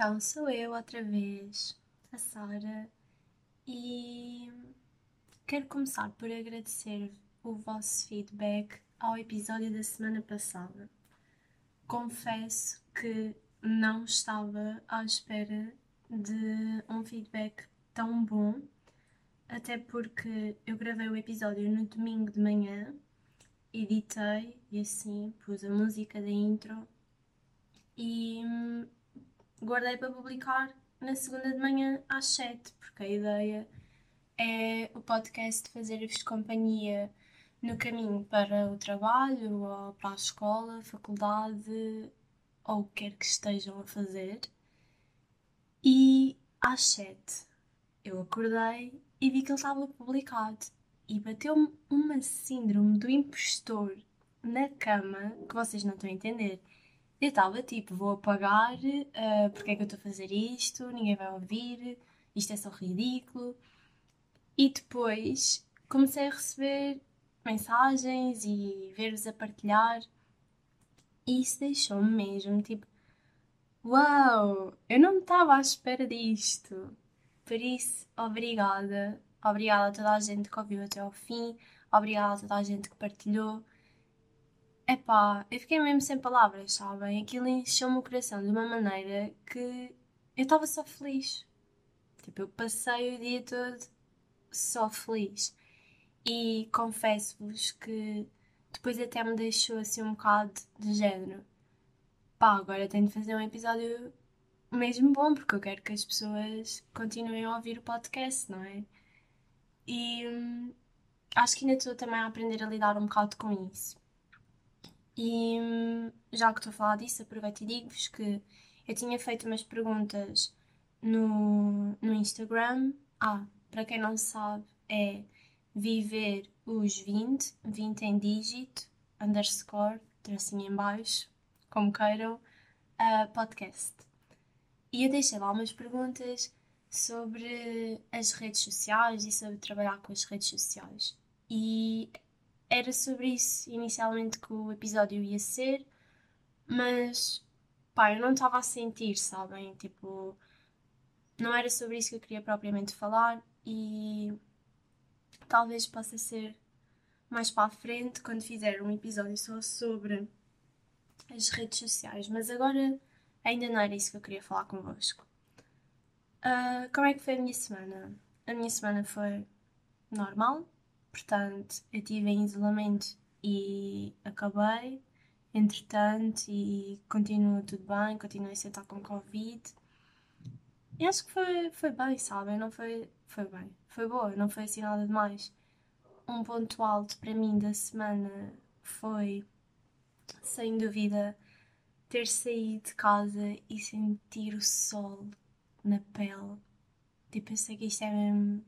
Então, sou eu outra vez, a Sara, e quero começar por agradecer o vosso feedback ao episódio da semana passada. Confesso que não estava à espera de um feedback tão bom, até porque eu gravei o episódio no domingo de manhã editei e assim pus a música da intro e guardei para publicar na segunda de manhã às 7, porque a ideia é o podcast fazer-vos companhia no caminho para o trabalho ou para a escola, faculdade ou o que quer que estejam a fazer. E às 7 eu acordei e vi que ele estava publicado e bateu-me uma síndrome do impostor na cama que vocês não estão a entender. Eu estava tipo, vou apagar, uh, porque é que eu estou a fazer isto, ninguém vai ouvir, isto é só ridículo. E depois comecei a receber mensagens e ver-vos a partilhar. E isso deixou-me mesmo tipo, uau, eu não estava à espera disto. Por isso, obrigada Obrigada a toda a gente que ouviu até ao fim. Obrigada a toda a gente que partilhou. Epá, eu fiquei mesmo sem palavras, sabem? Aquilo encheu-me o coração de uma maneira que eu estava só feliz. Tipo, eu passei o dia todo só feliz. E confesso-vos que depois até me deixou assim um bocado de género. Pá, agora tenho de fazer um episódio mesmo bom, porque eu quero que as pessoas continuem a ouvir o podcast, não é? E hum, acho que ainda estou também a aprender a lidar um bocado com isso. E já que estou a falar disso, aproveito e digo-vos que eu tinha feito umas perguntas no, no Instagram. Ah, para quem não sabe, é viver os 20, 20 em dígito, underscore, tracinho em baixo, como queiram, uh, podcast. E eu deixei lá umas perguntas sobre as redes sociais e sobre trabalhar com as redes sociais. E era sobre isso inicialmente que o episódio ia ser, mas pá, eu não estava a sentir, sabem? Tipo, não era sobre isso que eu queria propriamente falar e talvez possa ser mais para a frente quando fizer um episódio só sobre as redes sociais, mas agora ainda não era isso que eu queria falar convosco. Uh, como é que foi a minha semana? A minha semana foi normal, portanto, eu estive em isolamento e acabei, entretanto, e continua tudo bem, continuei sem estar com Covid. E acho que foi, foi bem, sabem? Não foi, foi bem, foi boa, não foi assim nada demais. Um ponto alto para mim da semana foi, sem dúvida, ter saído de casa e sentir o sol na pele. Tipo, eu sei que isto é mesmo.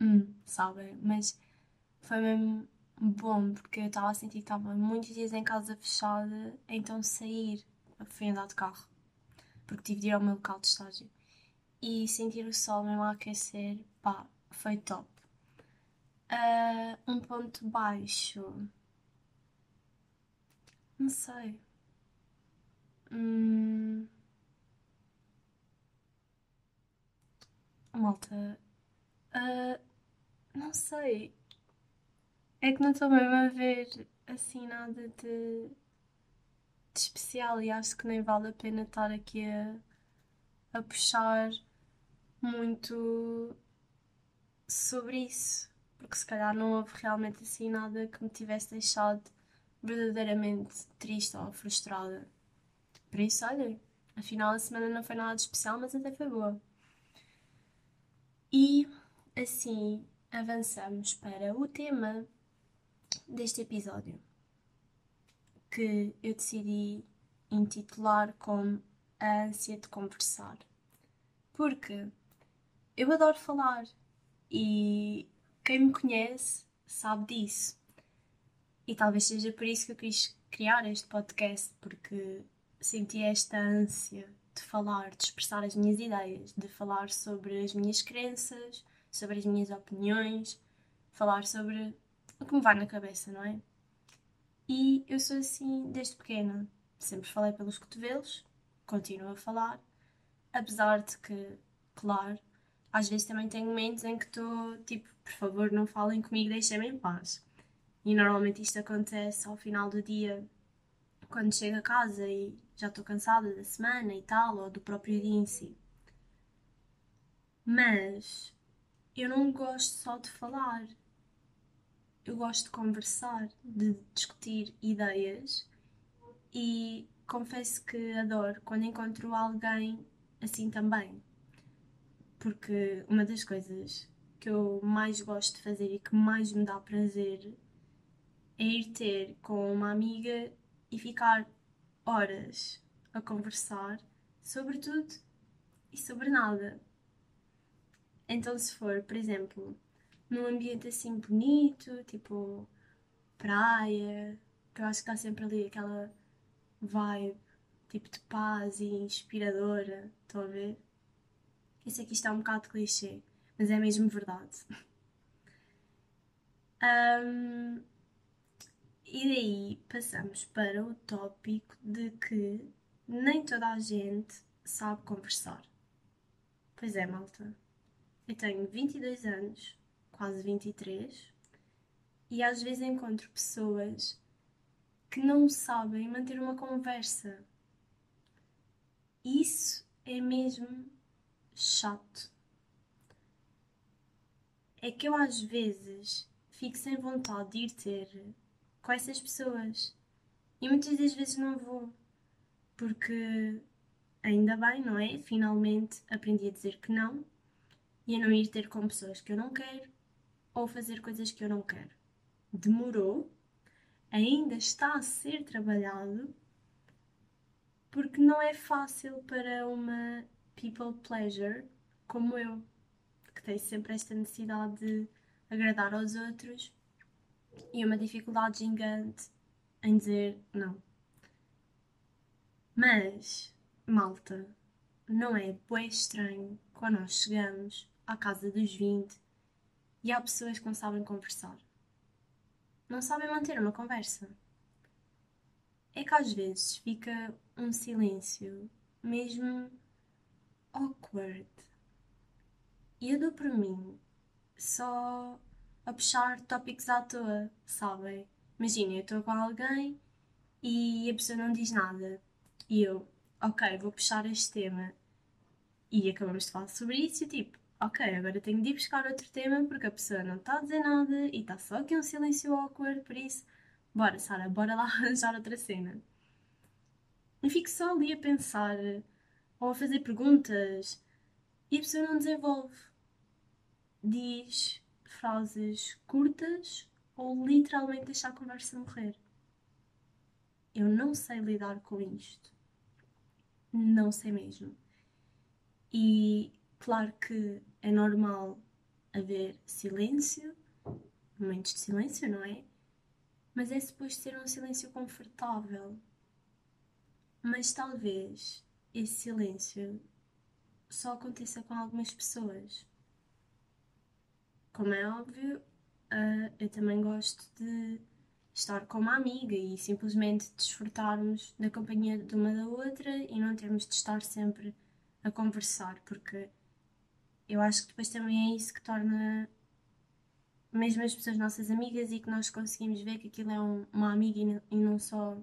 Hum, sabem? Mas foi mesmo bom porque eu estava a sentir que estava muitos dias em casa fechada, então sair, fui andar de carro, porque tive de ir ao meu local de estágio. E sentir o sol mesmo a aquecer, pá, foi top. Uh, um ponto baixo. Não sei. Hum... Malta, uh, não sei. É que não estou mesmo a ver assim nada de, de especial e acho que nem vale a pena estar aqui a, a puxar muito sobre isso, porque se calhar não houve realmente assim nada que me tivesse deixado verdadeiramente triste ou frustrada. Por isso, olha, afinal a semana não foi nada de especial, mas até foi boa. E assim avançamos para o tema deste episódio, que eu decidi intitular como A ânsia de conversar. Porque eu adoro falar e quem me conhece sabe disso. E talvez seja por isso que eu quis criar este podcast, porque senti esta ânsia de falar, de expressar as minhas ideias, de falar sobre as minhas crenças, sobre as minhas opiniões, falar sobre o que me vai na cabeça, não é? E eu sou assim desde pequena. Sempre falei pelos cotovelos, continuo a falar, apesar de que, claro, às vezes também tenho momentos em que estou tipo, por favor, não falem comigo, deixem-me em paz. E normalmente isto acontece ao final do dia, quando chego a casa e já estou cansada da semana e tal, ou do próprio dia em si. Mas eu não gosto só de falar. Eu gosto de conversar, de discutir ideias e confesso que adoro quando encontro alguém assim também. Porque uma das coisas que eu mais gosto de fazer e que mais me dá prazer é ir ter com uma amiga e ficar horas a conversar sobre tudo e sobre nada. Então, se for, por exemplo, num ambiente assim bonito, tipo praia, que eu acho que está sempre ali aquela vibe tipo de paz e inspiradora, estão a ver? Que isto é um bocado clichê, mas é mesmo verdade. um, e daí passamos para o tópico de que nem toda a gente sabe conversar. Pois é, malta. Eu tenho 22 anos, quase 23, e às vezes encontro pessoas que não sabem manter uma conversa. Isso é mesmo chato. É que eu às vezes fico sem vontade de ir ter com essas pessoas. E muitas das vezes não vou, porque ainda bem, não é? Finalmente aprendi a dizer que não e a não ir ter com pessoas que eu não quero ou fazer coisas que eu não quero. Demorou, ainda está a ser trabalhado, porque não é fácil para uma people pleasure como eu, que tem sempre esta necessidade de agradar aos outros e uma dificuldade gigante em dizer não. Mas, malta, não é bem estranho quando nós chegamos à casa dos 20 e há pessoas que não sabem conversar. Não sabem manter uma conversa. É que às vezes fica um silêncio mesmo awkward. E eu dou por mim só a puxar tópicos à toa, sabem? Imagina, eu estou com alguém e a pessoa não diz nada. E eu, ok, vou puxar este tema. E acabamos de falar sobre isso e tipo, ok, agora tenho de ir buscar outro tema porque a pessoa não está a dizer nada e está só aqui um silêncio awkward, por isso, bora, Sara, bora lá arranjar outra cena. E fico só ali a pensar ou a fazer perguntas e a pessoa não desenvolve. Diz frases curtas ou literalmente deixar a conversa morrer. Eu não sei lidar com isto. Não sei mesmo. E claro que é normal haver silêncio, momentos de silêncio, não é? Mas é suposto ser um silêncio confortável. Mas talvez esse silêncio só aconteça com algumas pessoas. Como é óbvio, uh, eu também gosto de estar com uma amiga e simplesmente desfrutarmos da companhia de uma da outra e não termos de estar sempre a conversar, porque eu acho que depois também é isso que torna mesmo as pessoas nossas amigas e que nós conseguimos ver que aquilo é um, uma amiga e não só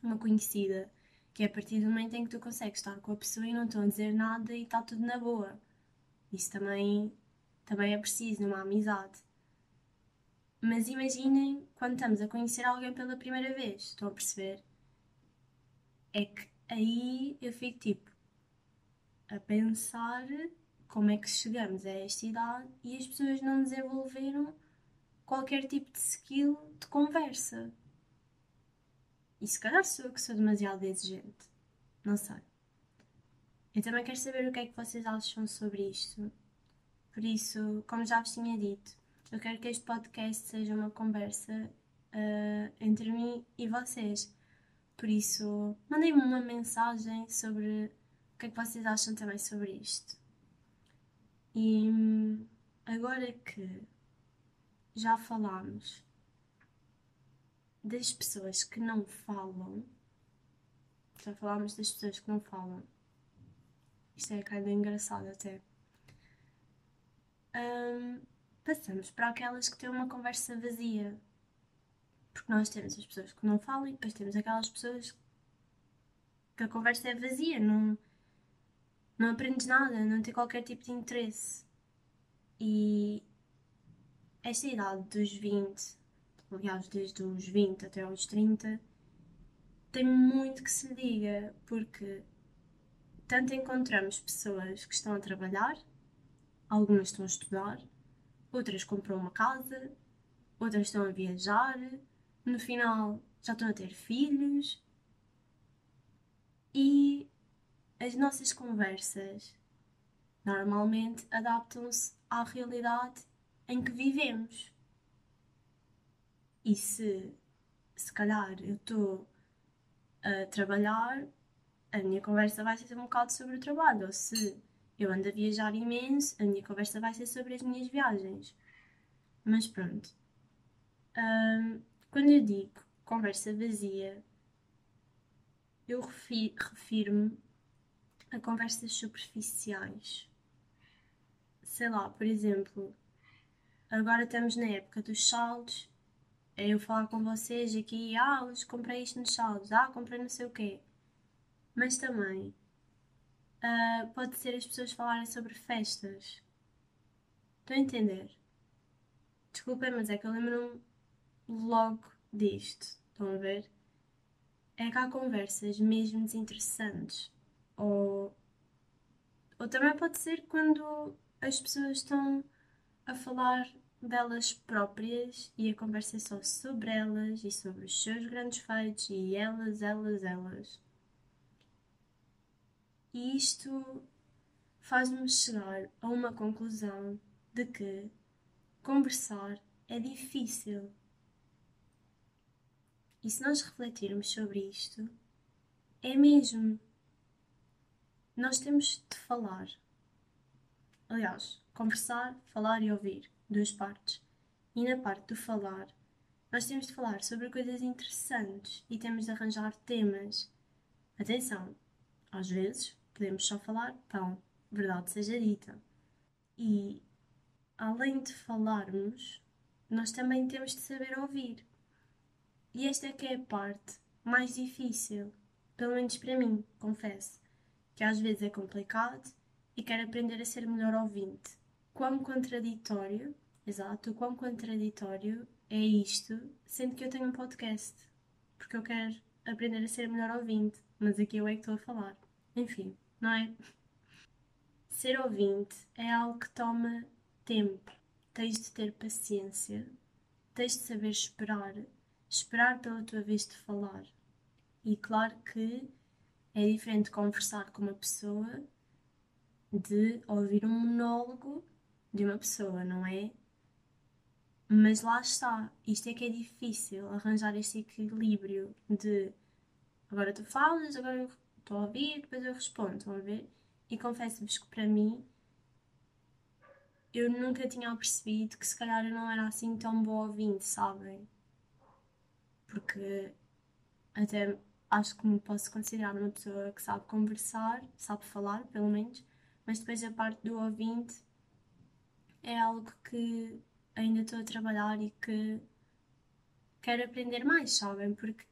uma conhecida. Que é a partir do momento em que tu consegues estar com a pessoa e não estão a dizer nada e está tudo na boa. Isso também também é preciso numa amizade. Mas imaginem quando estamos a conhecer alguém pela primeira vez, estão a perceber? É que aí eu fico tipo a pensar como é que chegamos a esta idade e as pessoas não desenvolveram qualquer tipo de skill de conversa. E se calhar sou eu que sou demasiado exigente. Não sei. Eu também quero saber o que é que vocês acham sobre isto. Por isso, como já vos tinha dito, eu quero que este podcast seja uma conversa uh, entre mim e vocês. Por isso, mandem-me uma mensagem sobre o que é que vocês acham também sobre isto. E agora que já falámos das pessoas que não falam, já falámos das pessoas que não falam, isto é kind engraçado até. Um, passamos para aquelas que têm uma conversa vazia. Porque nós temos as pessoas que não falam e depois temos aquelas pessoas que a conversa é vazia, não, não aprendes nada, não tem qualquer tipo de interesse. E esta idade dos 20, aliás, desde os 20 até aos 30, tem muito que se diga, porque tanto encontramos pessoas que estão a trabalhar, algumas estão a estudar, outras compram uma casa, outras estão a viajar, no final já estão a ter filhos. E as nossas conversas normalmente adaptam-se à realidade em que vivemos. E se, se calhar, eu estou a trabalhar, a minha conversa vai ser um bocado sobre o trabalho. Ou se eu ando a viajar imenso, a minha conversa vai ser sobre as minhas viagens. Mas pronto. Um, quando eu digo conversa vazia, eu refiro-me a conversas superficiais. Sei lá, por exemplo, agora estamos na época dos saldos, é eu falar com vocês aqui, ah, hoje comprei isto nos saldos, ah, comprei não sei o quê. Mas também uh, pode ser as pessoas falarem sobre festas. Estão a entender? Desculpem, mas é que eu lembro-me logo disto. Estão a ver? É que há conversas mesmo desinteressantes. Ou, ou também pode ser quando as pessoas estão a falar delas próprias e a conversa é só sobre elas e sobre os seus grandes feitos e elas, elas, elas. E isto faz-me chegar a uma conclusão de que conversar é difícil. E se nós refletirmos sobre isto, é mesmo. Nós temos de falar. Aliás, conversar, falar e ouvir, duas partes. E na parte do falar, nós temos de falar sobre coisas interessantes e temos de arranjar temas. Atenção, às vezes podemos só falar pão, verdade seja dita. E além de falarmos, nós também temos de saber ouvir. E esta é que é a parte mais difícil, pelo menos para mim, confesso, que às vezes é complicado e quero aprender a ser melhor ouvinte. Quão contraditório, exato, quão contraditório é isto, sendo que eu tenho um podcast, porque eu quero aprender a ser melhor ouvinte, mas aqui eu é que estou a falar. Enfim não é? Ser ouvinte é algo que toma tempo. Tens de ter paciência, tens de saber esperar, esperar pela tua vez de falar. E claro que é diferente conversar com uma pessoa de ouvir um monólogo de uma pessoa, não é? Mas lá está, isto é que é difícil arranjar este equilíbrio de agora tu falas, agora eu estou a ouvir, depois eu respondo, estão a ver? E confesso-vos que para mim eu nunca tinha percebido que se calhar eu não era assim tão boa ouvinte, sabem? Porque até acho que me posso considerar uma pessoa que sabe conversar, sabe falar, pelo menos, mas depois a parte do ouvinte é algo que ainda estou a trabalhar e que quero aprender mais, sabem? Porque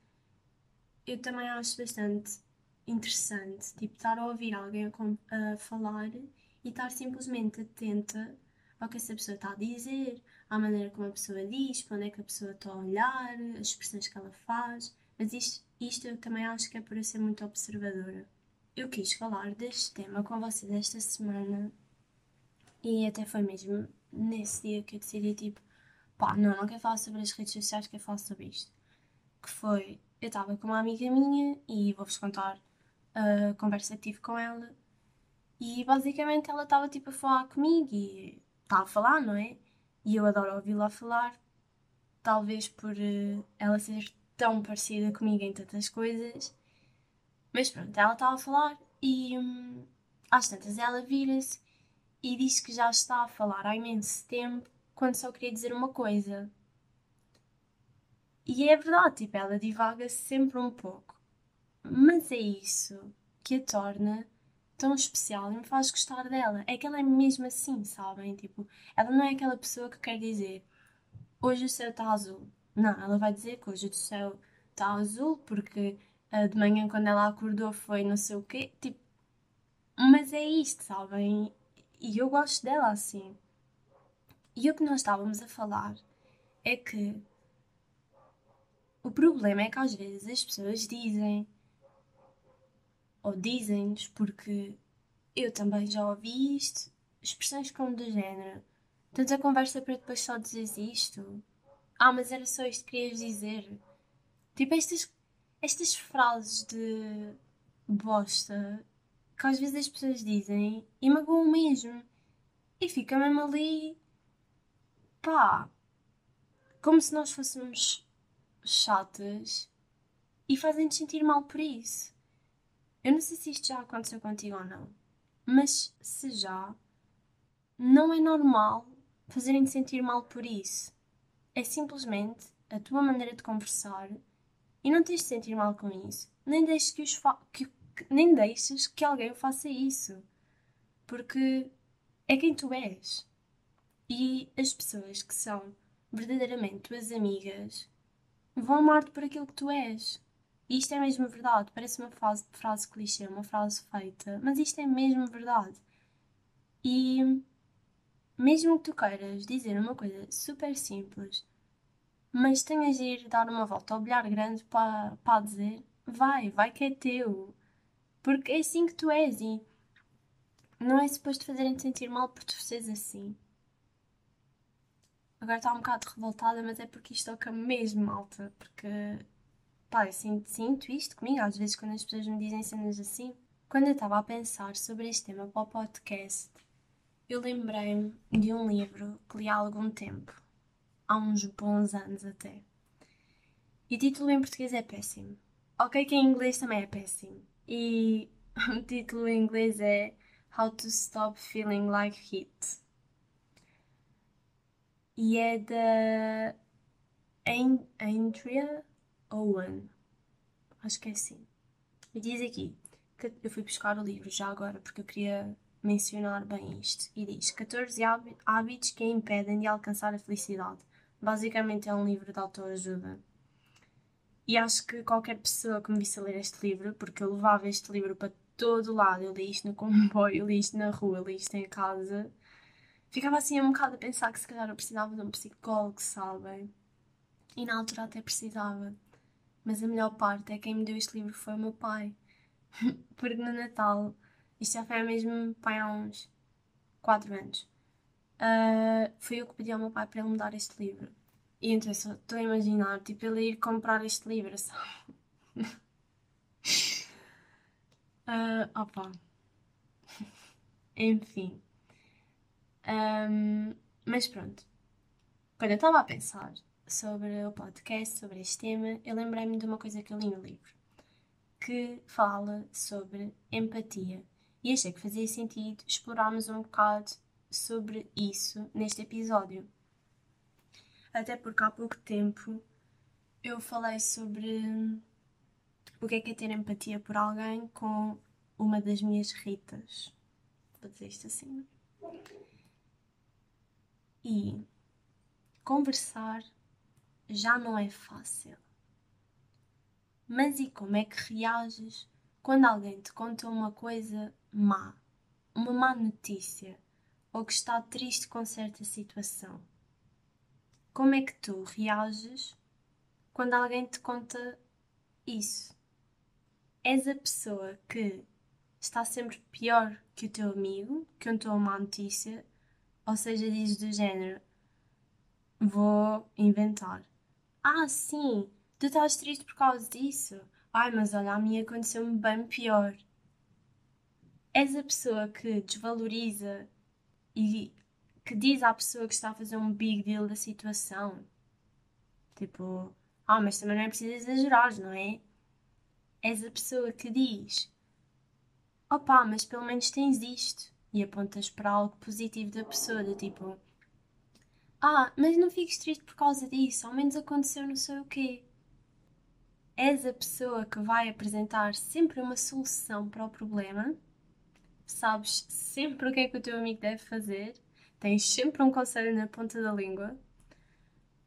eu também acho bastante interessante, tipo, estar a ouvir alguém a, a falar e estar simplesmente atenta ao que essa pessoa está a dizer, à maneira como a pessoa diz, para onde é que a pessoa está a olhar, as expressões que ela faz. Mas isto, isto eu também acho que é por eu ser muito observadora. Eu quis falar deste tema com vocês esta semana e até foi mesmo nesse dia que eu decidi, tipo, pá, não, não quero falar sobre as redes sociais, quero falar sobre isto. Que foi, eu estava com uma amiga minha e vou-vos contar a conversa que tive com ela. E basicamente ela estava tipo a falar comigo e estava a falar, não é? E eu adoro ouvi-la falar, talvez por uh, ela ser tão parecida comigo em tantas coisas. Mas pronto, ela estava a falar e hum, às tantas ela vira-se e diz que já está a falar há imenso tempo quando só queria dizer uma coisa. E é verdade, tipo, ela divaga sempre um pouco. Mas é isso que a torna tão especial e me faz gostar dela. É que ela é mesmo assim, sabem? Tipo, ela não é aquela pessoa que quer dizer hoje o céu está azul. Não, ela vai dizer que hoje o céu está azul porque uh, de manhã quando ela acordou foi não sei o quê. Tipo, mas é isto, sabem? E eu gosto dela assim. E o que nós estávamos a falar é que o problema é que às vezes as pessoas dizem ou dizem-nos porque eu também já ouvi isto, expressões como do género. Tanta conversa para depois só dizeres isto. Ah, mas era só isto que querias dizer. Tipo, estas, estas frases de bosta que às vezes as pessoas dizem e magoam mesmo. E fica mesmo ali. pá. Como se nós fôssemos chatas e fazem-te sentir mal por isso. Eu não sei se isto já aconteceu contigo ou não, mas se já, não é normal fazerem-te sentir mal por isso. É simplesmente a tua maneira de conversar e não tens de sentir mal com isso. Nem deixes que, os que, que, nem deixes que alguém faça isso. Porque é quem tu és. E as pessoas que são verdadeiramente tuas amigas vão amar-te por aquilo que tu és. E isto é mesmo verdade. Parece uma frase, frase clichê, uma frase feita, mas isto é mesmo verdade. E mesmo que tu queiras dizer uma coisa super simples, mas tenhas de ir dar uma volta ao bilhar grande para, para dizer, vai, vai que é teu. Porque é assim que tu és e não é suposto fazerem-te sentir mal por tu seres assim. Agora está um bocado revoltada, mas é porque isto toca mesmo malta. Porque, pá, eu sinto, sinto isto comigo, às vezes quando as pessoas me dizem cenas assim. Quando eu estava a pensar sobre este tema para o podcast, eu lembrei-me de um livro que li há algum tempo, há uns bons anos até. E o título em português é péssimo. Ok, que em inglês também é péssimo. E o título em inglês é How to Stop Feeling Like Heat e é da Andrea Owen. Acho que é assim. E diz aqui que eu fui buscar o livro já agora porque eu queria mencionar bem isto. E diz 14 hábitos que a impedem de alcançar a felicidade. Basicamente é um livro de autoajuda. E acho que qualquer pessoa que me visse ler este livro, porque eu levava este livro para todo lado, eu li isto no comboio, eu li isto na rua, eu li isto em casa, ficava assim um bocado a pensar que se calhar eu precisava de um psicólogo, sabem? E na altura até precisava. Mas a melhor parte é que quem me deu este livro foi o meu pai. Porque no Natal, isto já foi mesmo pai há uns 4 anos, uh, fui eu que pedi ao meu pai para ele me dar este livro. E então estou a imaginar, tipo, ele ir comprar este livro, sabe? uh, opa. Enfim. Um, mas pronto. Quando eu estava a pensar sobre o podcast, sobre este tema, eu lembrei-me de uma coisa que eu li no livro, que fala sobre empatia. E achei que fazia sentido explorarmos um bocado sobre isso neste episódio. Até porque há pouco tempo eu falei sobre o que é que é ter empatia por alguém com uma das minhas Ritas. Vou dizer isto assim. E conversar já não é fácil. Mas e como é que reages quando alguém te conta uma coisa má, uma má notícia, ou que está triste com certa situação? Como é que tu reages quando alguém te conta isso? És a pessoa que está sempre pior que o teu amigo, que contou uma notícia, ou seja, diz do género: Vou inventar. Ah, sim, tu estás triste por causa disso. Ai, mas olha, a mim aconteceu-me bem pior. És a pessoa que desvaloriza e que diz à pessoa que está a fazer um big deal da situação. Tipo, ah, mas também não é preciso exagerar, não é? És a pessoa que diz, opá, mas pelo menos tens isto e apontas para algo positivo da pessoa, do tipo, Ah, mas não fiques triste por causa disso, ao menos aconteceu não sei o quê. És a pessoa que vai apresentar sempre uma solução para o problema, sabes sempre o que é que o teu amigo deve fazer, tens sempre um conselho na ponta da língua,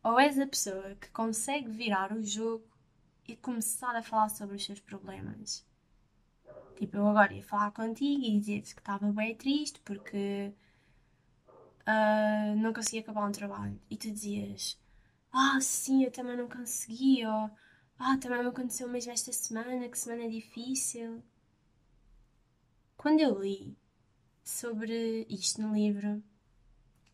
ou és a pessoa que consegue virar o jogo e começar a falar sobre os seus problemas. Tipo, eu agora ia falar contigo e dizer-te que estava bem triste porque uh, não conseguia acabar um trabalho. E tu dizias, ah, sim, eu também não consegui, ou ah, também me aconteceu mesmo esta semana, que semana difícil. Quando eu li sobre isto no livro,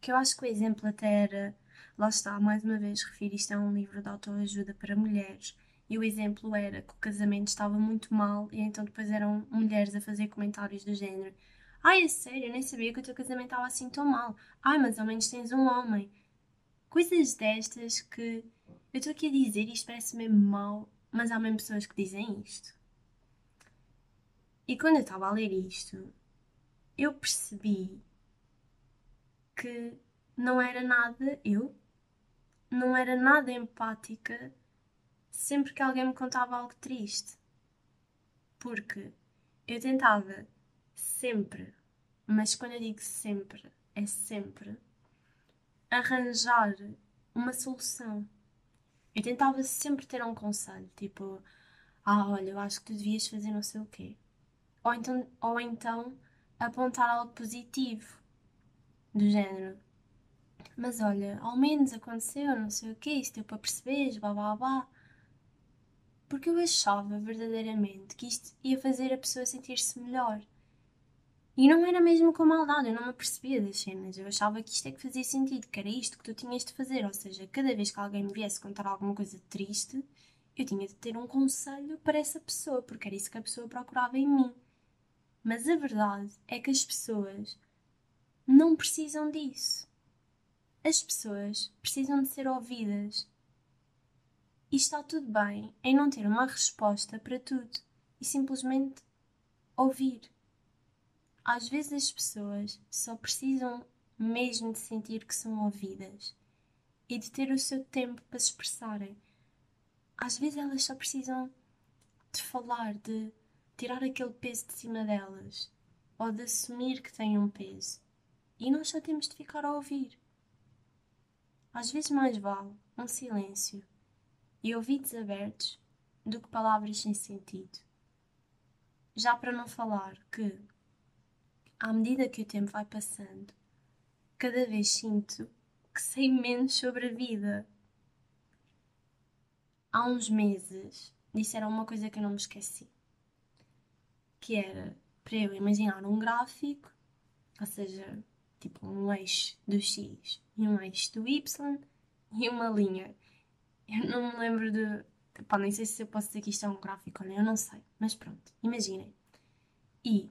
que eu acho que o exemplo até era, lá está, mais uma vez, refiro isto a um livro de autoajuda para mulheres, e o exemplo era que o casamento estava muito mal, e então depois eram mulheres a fazer comentários do género: Ai, é sério, eu nem sabia que o teu casamento estava assim tão mal. Ai, mas ao menos tens um homem. Coisas destas que eu estou aqui a dizer isto parece mesmo mal, mas há mesmo pessoas que dizem isto. E quando eu estava a ler isto, eu percebi que não era nada eu, não era nada empática sempre que alguém me contava algo triste. Porque eu tentava sempre, mas quando eu digo sempre, é sempre, arranjar uma solução. Eu tentava sempre ter um conselho, tipo, ah, olha, eu acho que tu devias fazer não sei o quê. Ou então, ou então apontar algo positivo, do género. Mas olha, ao menos aconteceu, não sei o quê, isso deu para perceberes, blá blá blá porque eu achava verdadeiramente que isto ia fazer a pessoa sentir-se melhor. E não era mesmo com maldade, eu não me percebia das cenas. Eu achava que isto é que fazia sentido, que era isto que tu tinhas de fazer. Ou seja, cada vez que alguém me viesse contar alguma coisa triste, eu tinha de ter um conselho para essa pessoa, porque era isso que a pessoa procurava em mim. Mas a verdade é que as pessoas não precisam disso. As pessoas precisam de ser ouvidas. E está tudo bem em não ter uma resposta para tudo e simplesmente ouvir. Às vezes as pessoas só precisam mesmo de sentir que são ouvidas e de ter o seu tempo para se expressarem. Às vezes elas só precisam de falar, de tirar aquele peso de cima delas ou de assumir que têm um peso. E nós só temos de ficar a ouvir. Às vezes mais vale um silêncio e ouvidos abertos do que palavras sem sentido. Já para não falar que, à medida que o tempo vai passando, cada vez sinto que sei menos sobre a vida. Há uns meses disseram uma coisa que eu não me esqueci, que era para eu imaginar um gráfico, ou seja, tipo um eixo do X e um eixo do Y e uma linha. Eu não me lembro de. Pá, nem sei se eu posso dizer que isto é um gráfico, olha, eu não sei. Mas pronto, imaginem. E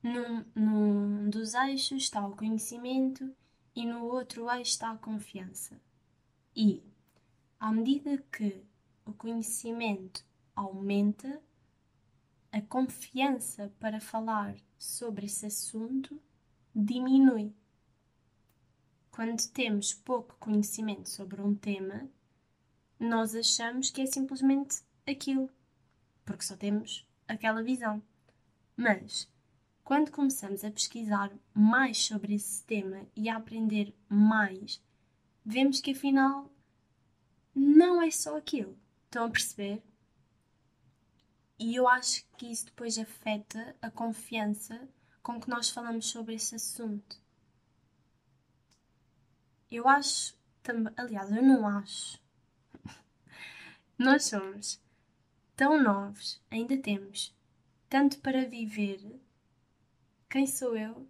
num, num dos eixos está o conhecimento e no outro eixo está a confiança. E à medida que o conhecimento aumenta, a confiança para falar sobre esse assunto diminui. Quando temos pouco conhecimento sobre um tema, nós achamos que é simplesmente aquilo, porque só temos aquela visão. Mas quando começamos a pesquisar mais sobre esse tema e a aprender mais, vemos que afinal não é só aquilo. Estão a perceber? E eu acho que isso depois afeta a confiança com que nós falamos sobre esse assunto. Eu acho também, aliás, eu não acho, nós somos tão novos, ainda temos tanto para viver. Quem sou eu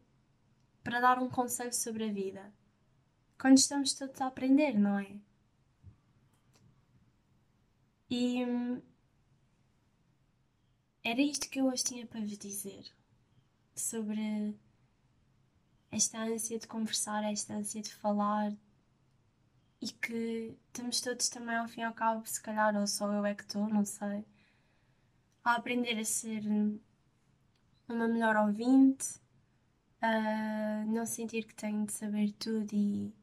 para dar um conselho sobre a vida? Quando estamos todos a aprender, não é? E hum, era isto que eu hoje tinha para vos dizer sobre esta ânsia de conversar, esta ânsia de falar, e que estamos todos também, ao fim e ao cabo, se calhar, ou só eu é que estou, não sei, a aprender a ser uma melhor ouvinte, a não sentir que tenho de saber tudo e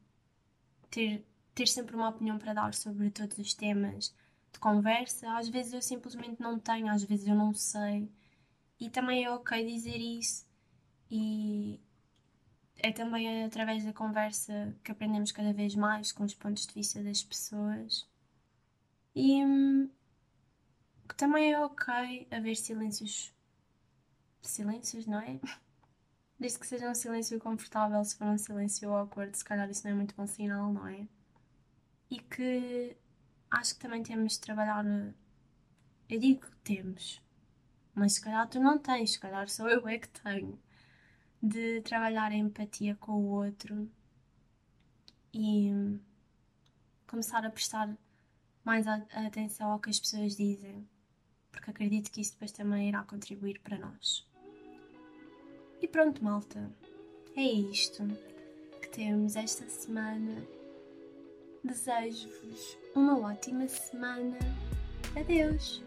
ter, ter sempre uma opinião para dar sobre todos os temas de conversa. Às vezes eu simplesmente não tenho, às vezes eu não sei. E também é ok dizer isso. E é também através da conversa que aprendemos cada vez mais com os pontos de vista das pessoas. E hum, também é ok haver silêncios. Silêncios, não é? Desde que seja um silêncio confortável, se for um silêncio awkward, se calhar isso não é muito bom sinal, não é? E que acho que também temos de trabalhar. Eu digo que temos, mas se calhar tu não tens, se calhar sou eu é que tenho. De trabalhar a empatia com o outro e começar a prestar mais atenção ao que as pessoas dizem, porque acredito que isso depois também irá contribuir para nós. E pronto, malta, é isto que temos esta semana. Desejo-vos uma ótima semana. Adeus!